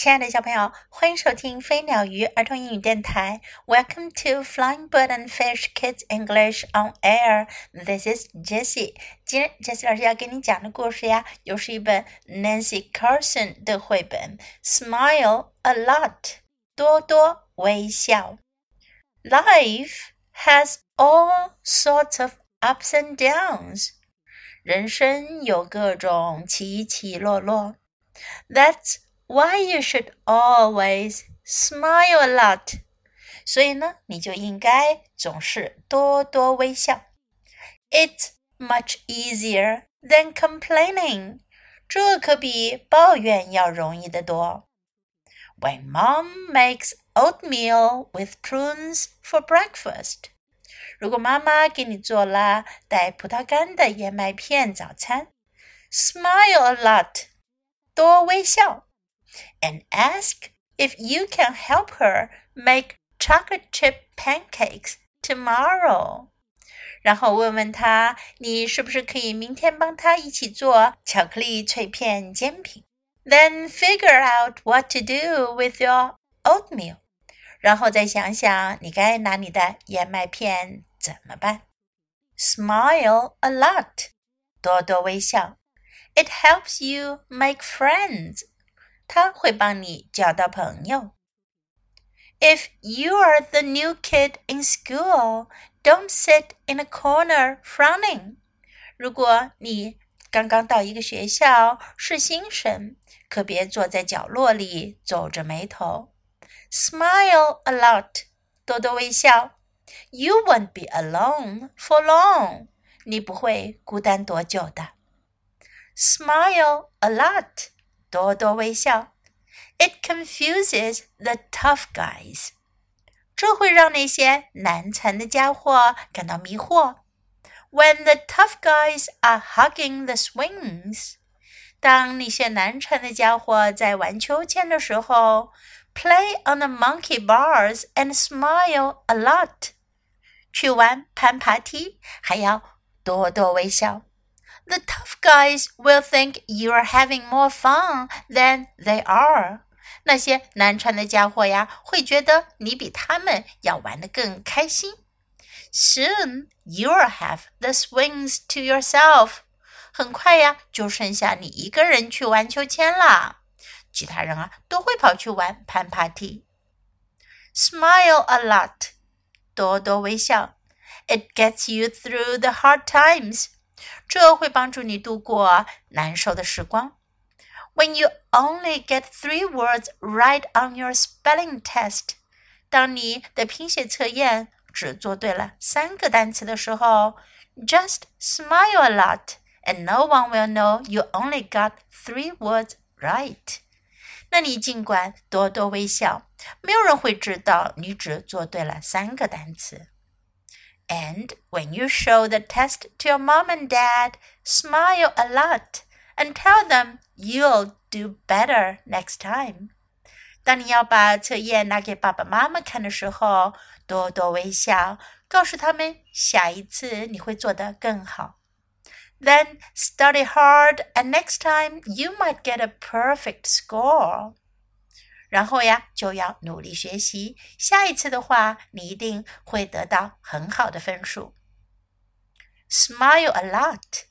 亲爱的小朋友，欢迎收听飞鸟鱼儿童英语电台。Welcome to Flying Bird and Fish Kids English on Air. This is Jessie. 今天 Jessie 老师要给你讲的故事呀，又是一本 Nancy Carlson 的绘本《Smile a Lot》，多多微笑。Life has all sorts of ups and downs. 人生有各种起起落落。That's why you should always smile a lot. 所以呢，你就应该总是多多微笑。It's much easier than complaining. 这可比抱怨要容易得多。When mom makes oatmeal with prunes for breakfast. 如果妈妈给你做了带葡萄干的燕麦片早餐，smile a lot，多微笑 ，and ask if you can help her make chocolate chip pancakes tomorrow。然后问问他，你是不是可以明天帮他一起做巧克力脆片煎饼？Then figure out what to do with your oatmeal。然后再想想你该拿你的燕麦片怎么办？Smile a lot，多多微笑。It helps you make friends， 他会帮你交到朋友。If you are the new kid in school, don't sit in a corner frowning. 如果你刚刚到一个学校是新生，可别坐在角落里皱着眉头。Smile a lot，多多微笑。you won't be alone for long. 你不会孤单多久的。Smile a lot. 多多微笑。It confuses the tough guys. 这会让那些难缠的家伙感到迷惑。When the tough guys are hugging the swings. 当那些难缠的家伙在玩秋千的时候，play on the monkey bars and smile a lot. 去玩攀爬梯，还要多多微笑。 The tough guys will think you are having more fun than they are。那些难缠的家伙呀，会觉得你比他们要玩得更开心。Soon you'll have the swings to yourself。很快呀，就剩下你一个人去玩秋千啦。其他人啊，都会跑去玩攀爬梯。Smile a lot。多多微笑，It gets you through the hard times， 这会帮助你度过难受的时光。When you only get three words right on your spelling test，当你的拼写测验只做对了三个单词的时候，just smile a lot and no one will know you only got three words right。那你尽管多多微笑，没有人会知道你只做对了三个单词。And when you show the test to your mom and dad, smile a lot and tell them you'll do better next time. 当你要把测验拿给爸爸妈妈看的时候，多多微笑，告诉他们下一次你会做得更好。then study hard, and next time you might get a perfect score. 然后呀，就要努力学习，下一次的话，你一定会得到很好的分数。Smile a lot，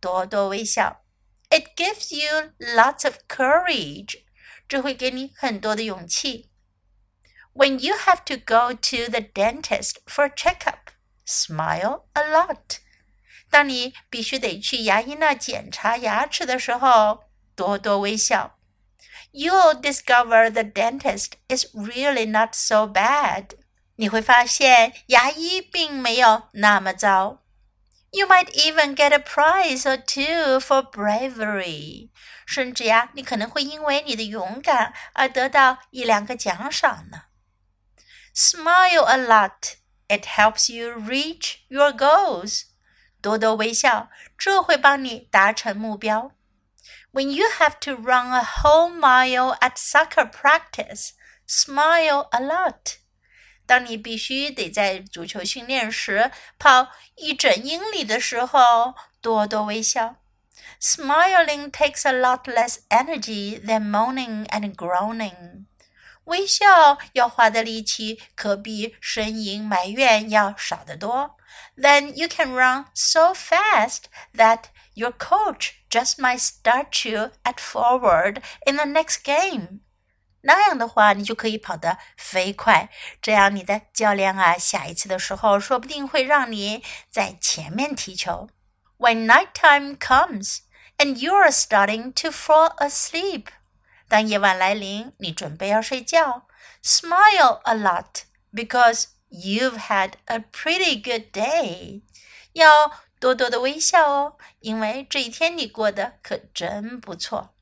多多微笑。It gives you lots of courage，这会给你很多的勇气。When you have to go to the dentist for checkup, smile a lot. 当你必须得去牙医那检查牙齿的时候，多多微笑。You'll discover the dentist is really not so bad。你会发现牙医并没有那么糟。You might even get a prize or two for bravery。甚至呀，你可能会因为你的勇敢而得到一两个奖赏呢。Smile a lot. It helps you reach your goals. 多多微笑，这会帮你达成目标。 When you have to run a whole mile at soccer practice, smile a lot. 当你必须得在足球训练时跑一整英里的时候，多多微笑。 Smiling takes a lot less energy than moaning and groaning. 微笑要花的力气可比呻吟埋怨要少得多。Then you can run so fast that your coach just might start you at forward in the next game. 那样的话，你就可以跑得飞快。这样，你的教练啊，下一次的时候，说不定会让你在前面踢球。When nighttime comes and you are starting to fall asleep，当夜晚来临，你准备要睡觉，smile a lot because you've had a pretty good day。要 多多的微笑哦，因为这一天你过得可真不错。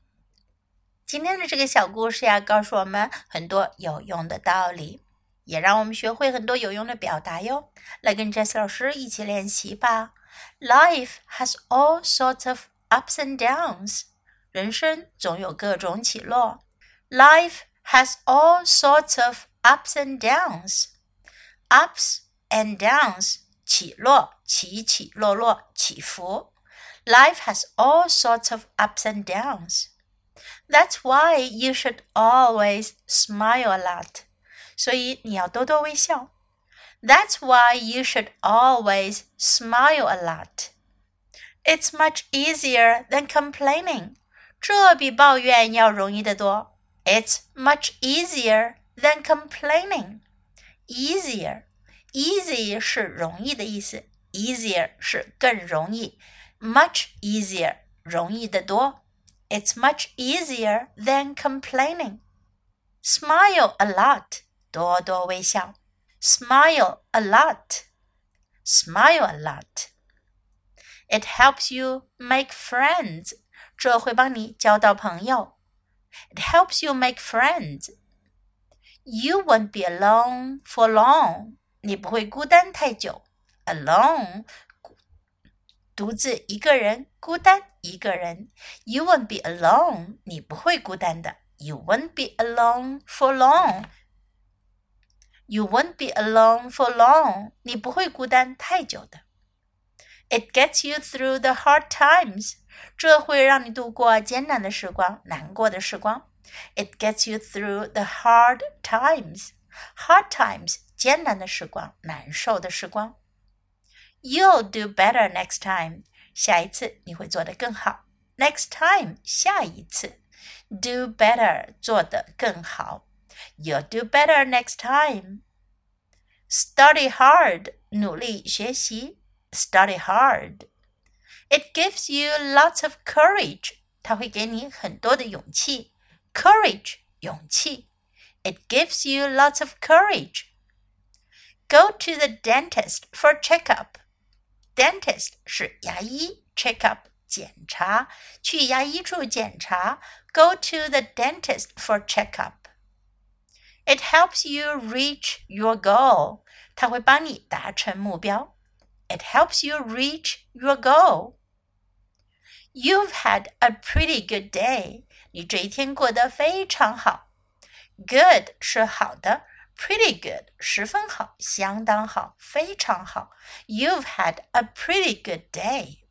今天的这个小故事呀，告诉我们很多有用的道理，也让我们学会很多有用的表达哟。来跟 Jess 老师一起练习吧。Life has all sorts of ups and downs，人生总有各种起落。Life has all sorts of ups and downs，ups and downs，起落，起起落落，起伏。Life has all sorts of ups and downs。that's why you should always smile a lot. 所以你要多多微笑。That's why you should always smile a lot. It's much easier than complaining. 这比抱怨要容易得多。It's much easier than complaining. Easier, easy 是容易的意思 ，easier 是更容易，much easier 容易得多。it's much easier than complaining. Smile a lot. 多多微笑. Smile a lot. Smile a lot. It helps you make friends. 这会帮你交到朋友. It helps you make friends. You won't be alone for long. 你不会孤单太久. Alone 独自一个人，孤单一个人。You won't be alone，你不会孤单的。You won't be alone for long。You won't be alone for long，你不会孤单太久的。It gets you through the hard times，这会让你度过艰难的时光、难过的时光。It gets you through the hard times。Hard times，艰难的时光、难受的时光。 You'll do better next time. 下一次你会做得更好。Next time，下一次。Do better，做得更好。You'll do better next time. Study hard，努力学习。Study hard. It gives you lots of courage. 它会给你很多的勇气。Courage，勇气。It gives you lots of courage. Go to the dentist for checkup. Dentist 是牙医，check up 检查，去牙医处检查。Go to the dentist for checkup. It helps you reach your goal. 它会帮你达成目标。It helps you reach your goal. You've had a pretty good day. 你这一天过得非常好。Good 是好的。 Pretty good，十分好，相当好，非常好。You've had a pretty good day.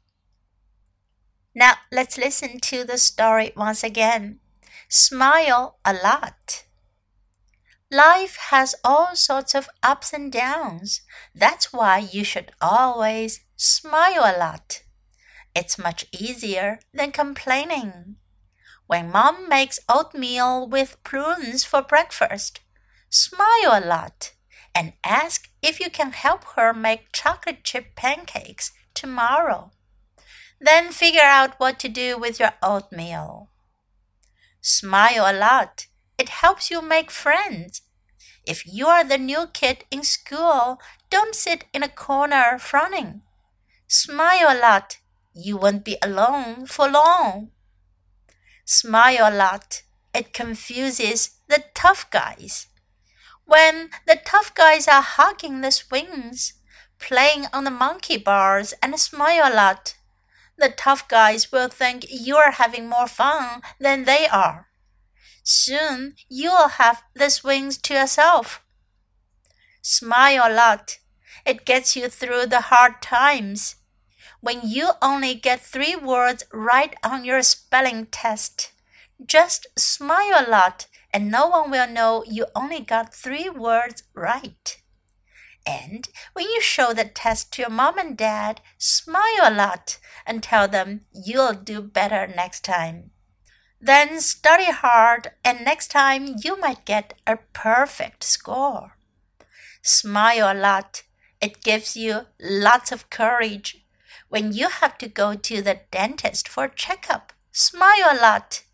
Now let's listen to the story once again. Smile a lot. Life has all sorts of ups and downs. That's why you should always smile a lot. It's much easier than complaining. When mom makes oatmeal with prunes for breakfast, smile a lot, and ask if you can help her make chocolate chip pancakes tomorrow. Then figure out what to do with your oatmeal. Smile a lot. It helps you make friends. If you are the new kid in school, don't sit in a corner frowning. Smile a lot. You won't be alone for long. Smile a lot. It confuses the tough guys when the tough guys are hugging the swings, playing on the monkey bars, and smile a lot. The tough guys will think you are having more fun than they are. Soon you'll have the swings to yourself. Smile a lot. It gets you through the hard times. when you only get three words right on your spelling test. Just smile a lot, and no one will know you only got three words right. And when you show the test to your mom and dad, smile a lot and tell them you'll do better next time. Then study hard, and next time you might get a perfect score. Smile a lot. It gives you lots of courage. When you have to go to the dentist for a checkup, smile a lot.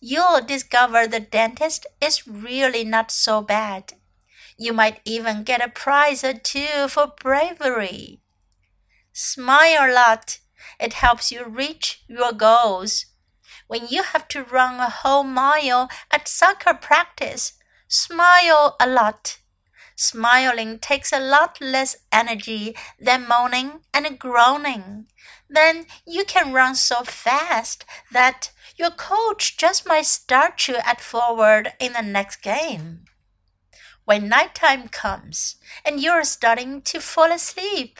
You'll discover the dentist is really not so bad. You might even get a prize or two for bravery. Smile a lot. It helps you reach your goals. When you have to run a whole mile at soccer practice, smile a lot. Smiling takes a lot less energy than moaning and groaning. Then you can run so fast that your coach just might start you at forward in the next game. When nighttime comes and you're starting to fall asleep,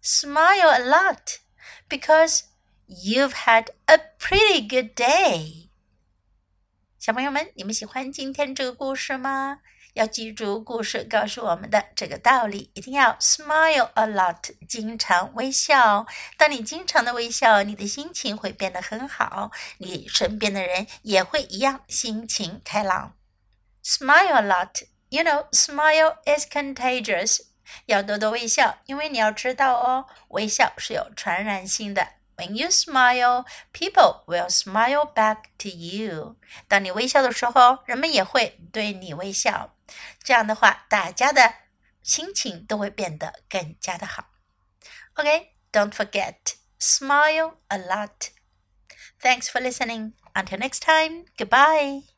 smile a lot because you've had a pretty good day. 小朋友们，你们喜欢今天这个故事吗？ 要记住故事告诉我们的这个道理，一定要 smile a lot，经常微笑。当你经常的微笑，你的心情会变得很好，你身边的人也会一样心情开朗。Smile a lot。You know, smile is contagious. 要多多微笑，因为你要知道哦，微笑是有传染性的。When you smile, people will smile back to you. 当你微笑的时候，人们也会对你微笑。这样的话，大家的心情都会变得更加的好。Okay, don't forget, smile a lot. Thanks for listening. Until next time, goodbye.